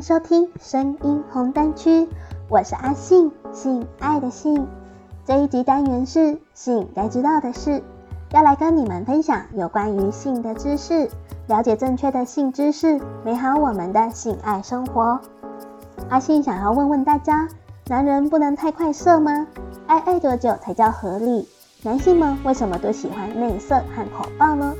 收听声音红灯区，我是阿信，性爱的性。这一集单元是性该知道的事，要来跟你们分享有关于性的知识，了解正确的性知识，美好我们的性爱生活。阿信想要问问大家，男人不能太快射吗？爱爱多久才叫合理？男性们为什么都喜欢内射和口爆呢？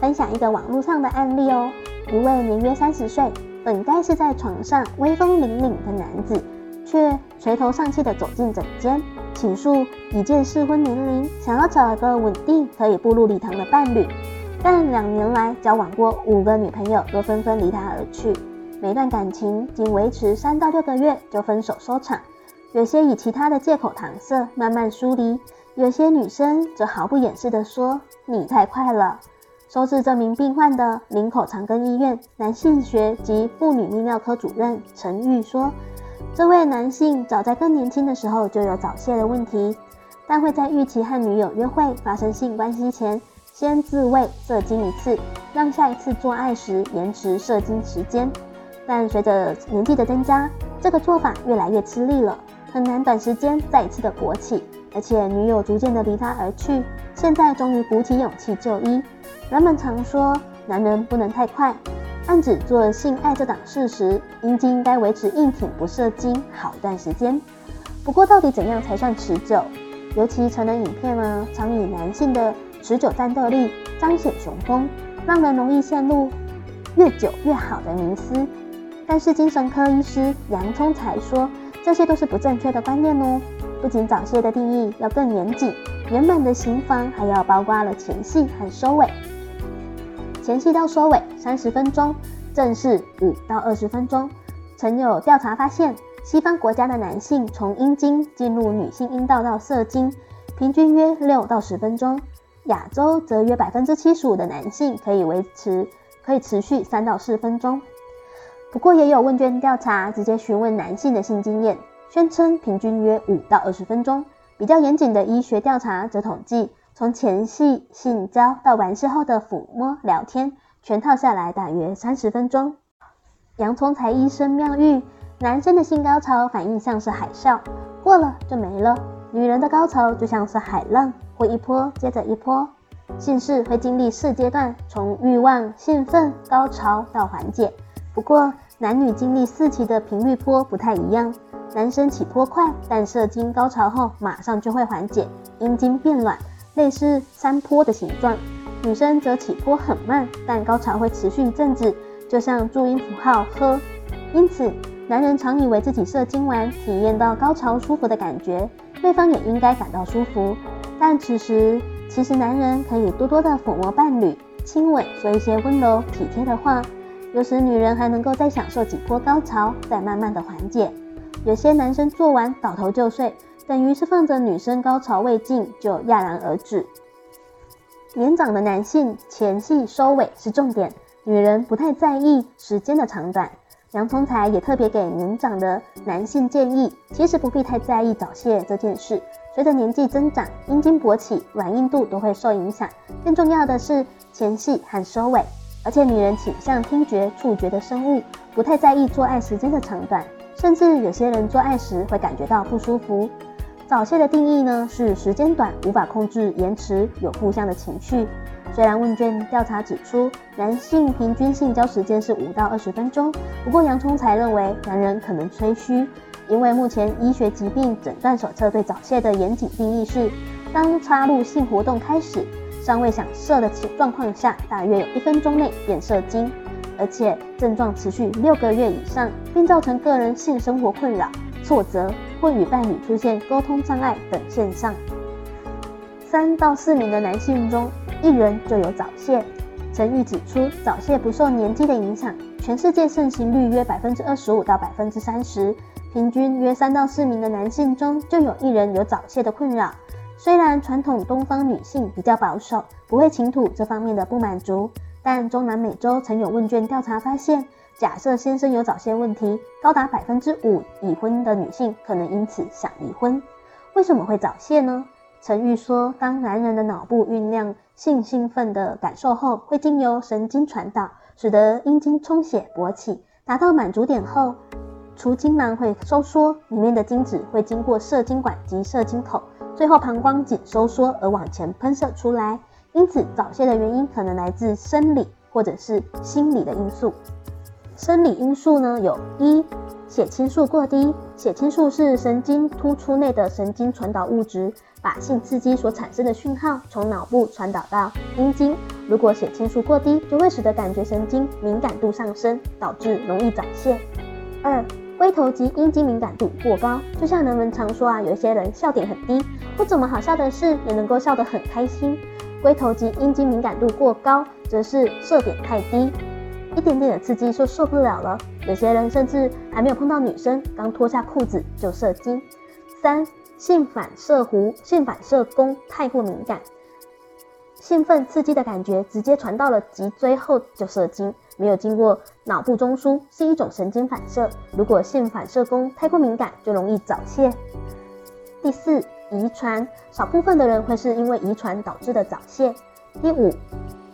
分享一个网络上的案例哦，一位年约三十岁。本该是在床上威风凛凛的男子，却垂头丧气地走进诊间，倾诉已届适婚年龄，想要找一个稳定可以步入礼堂的伴侣。但两年来交往过五个女朋友，都纷纷离他而去，每段感情仅维持三到六个月就分手收场。有些以其他的借口搪塞，慢慢疏离；有些女生则毫不掩饰地说：“你太快了。”收治这名病患的林口长庚医院男性学及妇女泌尿科主任陈玉说：“这位男性早在更年轻的时候就有早泄的问题，但会在预期和女友约会发生性关系前，先自慰射精一次，让下一次做爱时延迟射精时间。但随着年纪的增加，这个做法越来越吃力了，很难短时间再一次的勃起，而且女友逐渐的离他而去，现在终于鼓起勇气就医。”人们常说，男人不能太快，暗指做性爱这档事时，阴茎应该维持硬挺不射精好一段时间。不过，到底怎样才算持久？尤其成人影片呢，常以男性的持久战斗力彰显雄风，让人容易陷入越久越好的迷思。但是精神科医师杨聪才说，这些都是不正确的观念哦。不仅早泄的定义要更严谨，原本的刑房还要包括了前戏和收尾。前戏到收尾三十分钟，正式五到二十分钟。曾有调查发现，西方国家的男性从阴茎进入女性阴道到射精，平均约六到十分钟；亚洲则约百分之七十五的男性可以维持可以持续三到四分钟。不过也有问卷调查直接询问男性的性经验，宣称平均约五到二十分钟。比较严谨的医学调查则统计。从前戏性交到完事后的抚摸聊天，全套下来大约三十分钟。洋葱才医生妙喻，男生的性高潮反应像是海啸，过了就没了；女人的高潮就像是海浪，会一波接着一波。性事会经历四阶段，从欲望、兴奋、高潮到缓解。不过男女经历四期的频率波不太一样，男生起坡快，但射精高潮后马上就会缓解，阴茎变软。类似山坡的形状，女生则起坡很慢，但高潮会持续一阵子，就像注音符号呵。因此，男人常以为自己射精完，体验到高潮舒服的感觉，对方也应该感到舒服。但此时，其实男人可以多多的抚摸伴侣，亲吻，说一些温柔体贴的话。有时女人还能够再享受几波高潮，再慢慢的缓解。有些男生做完倒头就睡。等于是放着女生高潮未尽就戛然而止。年长的男性前戏收尾是重点，女人不太在意时间的长短。杨聪才也特别给年长的男性建议，其实不必太在意早泄这件事。随着年纪增长，阴茎勃起、软硬度都会受影响。更重要的是前戏和收尾，而且女人倾向听觉、触觉的生物，不太在意做爱时间的长短，甚至有些人做爱时会感觉到不舒服。早泄的定义呢，是时间短，无法控制延迟，有互相的情绪。虽然问卷调查指出，男性平均性交时间是五到二十分钟，不过杨聪才认为男人可能吹嘘，因为目前医学疾病诊断手册对早泄的严谨定义是，当插入性活动开始，尚未想射的状况下，大约有一分钟内便射精，而且症状持续六个月以上，并造成个人性生活困扰、挫折。或与伴侣出现沟通障碍等现象，三到四名的男性中，一人就有早泄。陈玉指出，早泄不受年纪的影响，全世界盛行率约百分之二十五到百分之三十，平均约三到四名的男性中就有一人有早泄的困扰。虽然传统东方女性比较保守，不会倾吐这方面的不满足，但中南美洲曾有问卷调查发现。假设先生有早泄问题，高达百分之五已婚的女性可能因此想离婚。为什么会早泄呢？陈玉说，当男人的脑部酝酿性兴奋的感受后，会经由神经传导，使得阴茎充血勃起，达到满足点后，储精囊会收缩，里面的精子会经过射精管及射精口，最后膀胱颈收缩而往前喷射出来。因此，早泄的原因可能来自生理或者是心理的因素。生理因素呢，有一血清素过低。血清素是神经突触内的神经传导物质，把性刺激所产生的讯号从脑部传导到阴茎。如果血清素过低，就会使得感觉神经敏感度上升，导致容易早泄。二龟头及阴茎敏感度过高，就像人们常说啊，有些人笑点很低，不怎么好笑的事也能够笑得很开心。龟头及阴茎敏感度过高，则是射点太低，一点点的刺激就受不了了。有些人甚至还没有碰到女生，刚脱下裤子就射精。三、性反射弧、性反射弓太过敏感，兴奋刺激的感觉直接传到了脊椎后就射精，没有经过脑部中枢，是一种神经反射。如果性反射弓太过敏感，就容易早泄。第四。遗传，少部分的人会是因为遗传导致的早泄。第五，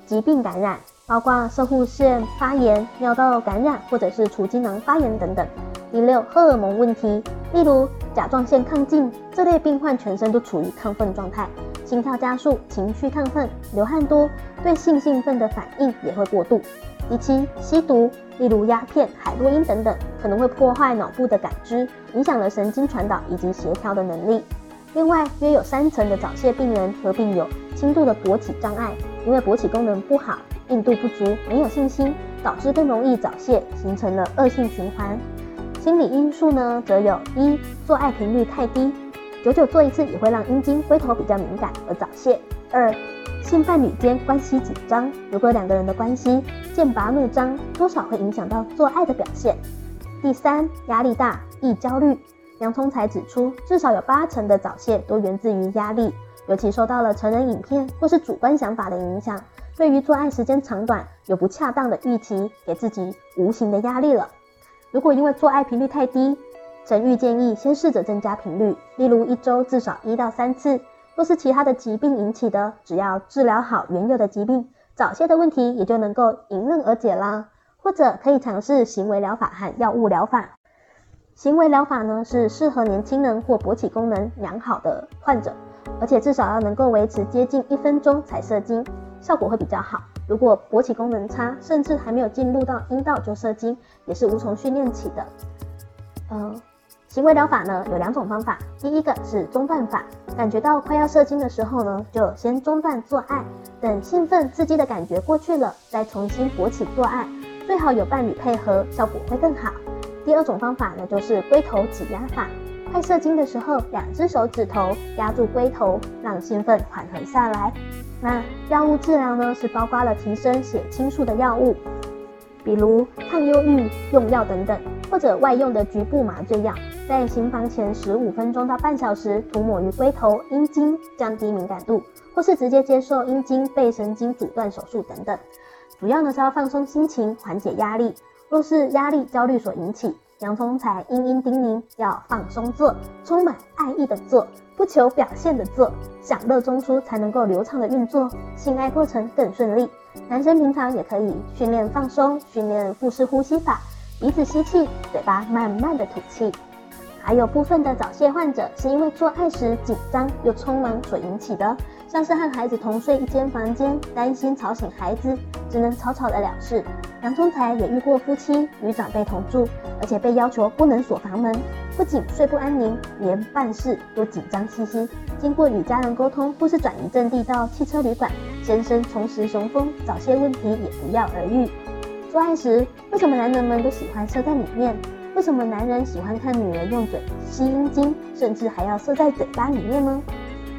疾病感染，包括射护腺发炎、尿道感染或者是除精囊发炎等等。第六，荷尔蒙问题，例如甲状腺亢进，这类病患全身都处于亢奋状态，心跳加速，情绪亢奋，流汗多，对性兴奋的反应也会过度。第七，吸毒，例如鸦片、海洛因等等，可能会破坏脑部的感知，影响了神经传导以及协调的能力。另外，约有三成的早泄病人合并有轻度的勃起障碍，因为勃起功能不好、硬度不足、没有信心，导致更容易早泄，形成了恶性循环。心理因素呢，则有一做爱频率太低，久久做一次也会让阴茎、龟头比较敏感而早泄；二性伴侣间关系紧张，如果两个人的关系剑拔弩张，多少会影响到做爱的表现；第三压力大，易焦虑。杨聪才指出，至少有八成的早泄都源自于压力，尤其受到了成人影片或是主观想法的影响，对于做爱时间长短有不恰当的预期，给自己无形的压力了。如果因为做爱频率太低，陈玉建议先试着增加频率，例如一周至少一到三次。若是其他的疾病引起的，只要治疗好原有的疾病，早泄的问题也就能够迎刃而解啦。或者可以尝试行为疗法和药物疗法。行为疗法呢，是适合年轻人或勃起功能良好的患者，而且至少要能够维持接近一分钟才射精，效果会比较好。如果勃起功能差，甚至还没有进入到阴道就射精，也是无从训练起的。呃，行为疗法呢，有两种方法，第一个是中断法，感觉到快要射精的时候呢，就先中断做爱，等兴奋刺激的感觉过去了，再重新勃起做爱，最好有伴侣配合，效果会更好。第二种方法呢，就是龟头挤压法。快射精的时候，两只手指头压住龟头，让兴奋缓和下来。那药物治疗呢，是包括了提升血清素的药物，比如抗忧郁用药等等，或者外用的局部麻醉药，在行房前十五分钟到半小时涂抹于龟头、阴茎，降低敏感度，或是直接接受阴茎背神经阻断手术等等。主要呢是要放松心情，缓解压力。若是压力、焦虑所引起，杨聪才殷殷叮咛要放松做，充满爱意的做，不求表现的做，享乐中枢才能够流畅的运作，性爱过程更顺利。男生平常也可以训练放松，训练腹式呼吸法，鼻子吸气，嘴巴慢慢的吐气。还有部分的早泄患者是因为做爱时紧张又匆忙所引起的，像是和孩子同睡一间房间，担心吵醒孩子，只能草草的了事。杨聪才也遇过夫妻与长辈同住，而且被要求不能锁房门，不仅睡不安宁，连办事都紧张兮兮。经过与家人沟通，或是转移阵地到汽车旅馆，先生重拾雄风，早些问题也不药而愈。做爱时，为什么男人们都喜欢射在里面？为什么男人喜欢看女人用嘴吸阴茎，甚至还要射在嘴巴里面呢？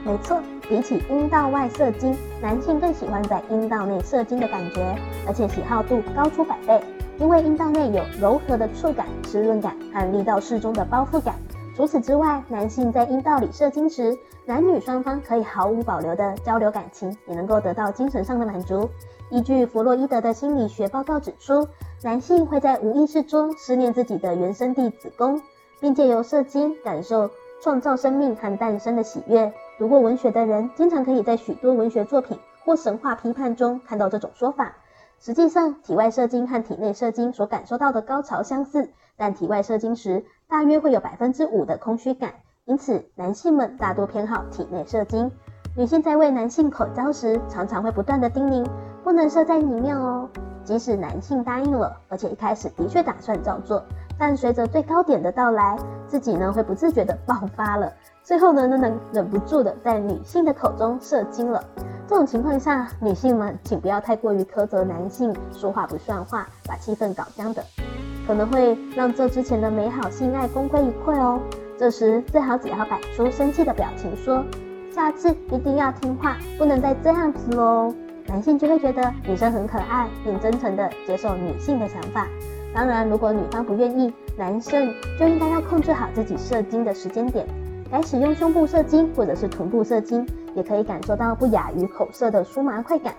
没错。比起阴道外射精，男性更喜欢在阴道内射精的感觉，而且喜好度高出百倍。因为阴道内有柔和的触感、湿润感和力道适中的包覆感。除此之外，男性在阴道里射精时，男女双方可以毫无保留的交流感情，也能够得到精神上的满足。依据弗洛伊德的心理学报告指出，男性会在无意识中思念自己的原生地子宫，并借由射精感受创造生命和诞生的喜悦。读过文学的人，经常可以在许多文学作品或神话批判中看到这种说法。实际上，体外射精和体内射精所感受到的高潮相似，但体外射精时大约会有百分之五的空虚感，因此男性们大多偏好体内射精。女性在为男性口交时，常常会不断地叮咛，不能射在里面哦。即使男性答应了，而且一开始的确打算照做，但随着最高点的到来，自己呢会不自觉地爆发了，最后呢能能忍不住的在女性的口中射精了。这种情况下，女性们请不要太过于苛责男性说话不算话，把气氛搞僵的，可能会让这之前的美好性爱功亏一篑哦。这时最好只要摆出生气的表情，说下次一定要听话，不能再这样子喽。男性就会觉得女生很可爱，并真诚地接受女性的想法。当然，如果女方不愿意，男生就应该要控制好自己射精的时间点，该使用胸部射精或者是臀部射精，也可以感受到不亚于口射的酥麻快感。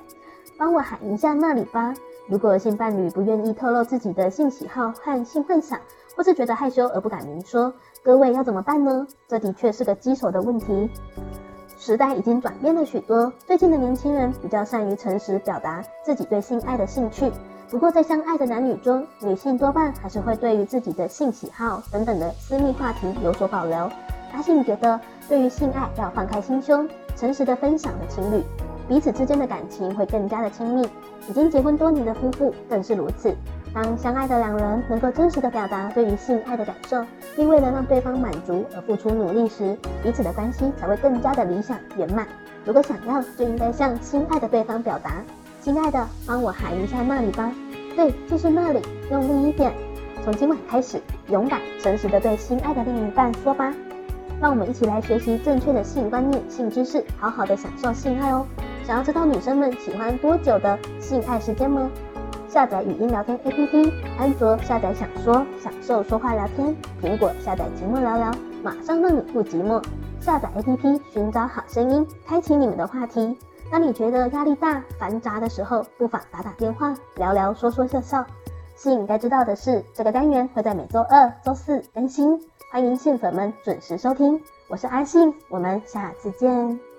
帮我喊一下那里吧。如果性伴侣不愿意透露自己的性喜好和性幻想，或是觉得害羞而不敢明说，各位要怎么办呢？这的确是个棘手的问题。时代已经转变了许多，最近的年轻人比较善于诚实表达自己对性爱的兴趣。不过，在相爱的男女中，女性多半还是会对于自己的性喜好等等的私密话题有所保留。阿信觉得，对于性爱要放开心胸，诚实的分享的情侣，彼此之间的感情会更加的亲密。已经结婚多年的夫妇更是如此。当相爱的两人能够真实的表达对于性爱的感受，并为了让对方满足而付出努力时，彼此的关系才会更加的理想圆满。如果想要，就应该向心爱的对方表达：“亲爱的，帮我喊一下那里吧。”对，就是那里，用力一点。从今晚开始，勇敢诚实的对心爱的另一半说吧。让我们一起来学习正确的性观念、性知识，好好的享受性爱哦。想要知道女生们喜欢多久的性爱时间吗？下载语音聊天 APP，安卓下载想说享受说话聊天，苹果下载寂寞聊聊，马上让你不寂寞。下载 APP，寻找好声音，开启你们的话题。当你觉得压力大、烦杂的时候，不妨打打电话，聊聊说说笑笑。信该知道的是，这个单元会在每周二、周四更新，欢迎信粉们准时收听。我是阿信，我们下次见。